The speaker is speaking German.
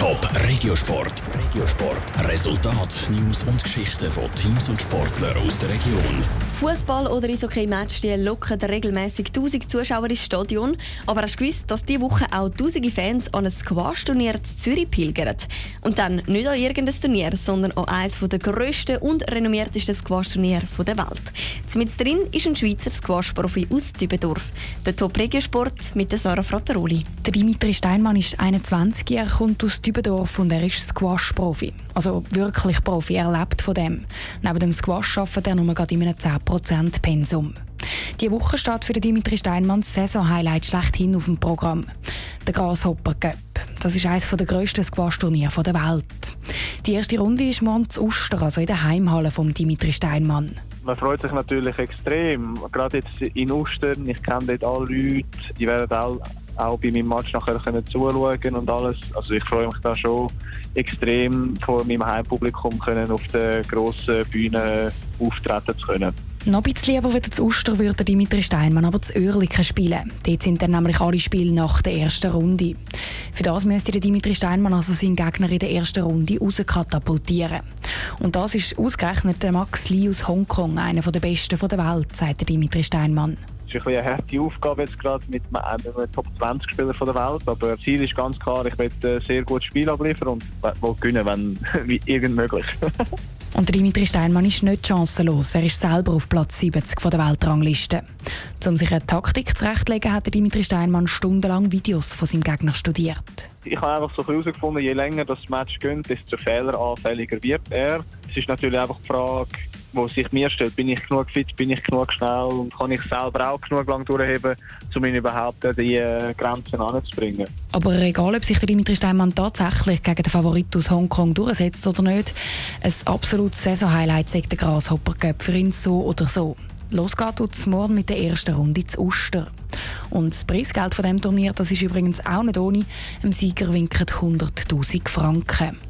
Top Regiosport. Regiosport. Resultat, News und Geschichten von Teams und Sportlern aus der Region. Fußball oder Eishockey-Match locken regelmäßig 1000 Zuschauer ins Stadion. Aber hast du gewusst, dass diese Woche auch tausende Fans an ein Squash-Turnier in Zürich pilgern? Und dann nicht an irgendein Turnier, sondern an eines der grössten und renommiertesten Squash-Turniere der Welt. Mit drin ist ein Schweizer Squash-Profi aus Dübendorf. Der Top-Regiosport mit Sarah Frattaroli. Der Dimitri Steinmann ist 21, er kommt aus Dübendorf und er ist Squash-Profi. Also wirklich Profi, er lebt von dem. Neben dem Squash arbeitet er nur gerade in einem 10% Pensum. Die Woche steht für Dimitri Steinmann das Saison-Highlight schlechthin auf dem Programm. Der Grasshopper Cup. Das ist eines der grössten Squash-Turniere der Welt. Die erste Runde ist morgen zu Oster, also in der Heimhalle von Dimitri Steinmann. Man freut sich natürlich extrem. Gerade jetzt in Ostern, ich kenne dort alle Leute, die werden auch, auch bei meinem Match nachher können zuschauen und alles. Also ich freue mich da schon extrem vor meinem Heimpublikum können auf der grossen Bühne auftreten zu können. Noch ein bisschen lieber wieder zu Oster würde Dimitri Steinmann aber zu Oerlikon spielen. Dort sind dann nämlich alle Spiele nach der ersten Runde. Für das müsste Dimitri Steinmann also seinen Gegner in der ersten Runde rauskatapultieren. Und das ist ausgerechnet der Max Lee aus Hongkong, einer der besten der Welt, sagt Dimitri Steinmann. Es ist eine harte Aufgabe jetzt gerade mit einem Top 20 Spieler der Welt, aber das Ziel ist ganz klar, ich möchte ein sehr gutes Spiel abliefern und will gewinnen, wenn irgend möglich. Und Dimitri Steinmann ist nicht chancenlos. Er ist selber auf Platz 70 von der Weltrangliste. Um sich eine Taktik zurechtzulegen, hat Dimitri Steinmann stundenlang Videos von seinem Gegner studiert. Ich habe einfach so herausgefunden, je länger das Match geht, desto fehleranfälliger wird er. Es ist natürlich einfach die Frage, wo sich mir stellt, bin ich genug fit, bin ich genug schnell und kann ich selber auch genug lang durchheben, um ihn überhaupt an die äh, Grenzen anzubringen. Aber egal, ob sich der Dimitri Steinmann tatsächlich gegen den Favorit aus Hongkong durchsetzt oder nicht, ein absolutes Saison-Highlight sagt der Grasshopper Cup für ihn so oder so. Los geht es morgen mit der ersten Runde zu Oster. Und das Preisgeld von dem Turnier, das ist übrigens auch nicht ohne. Im Sieger winken 100'000 Franken.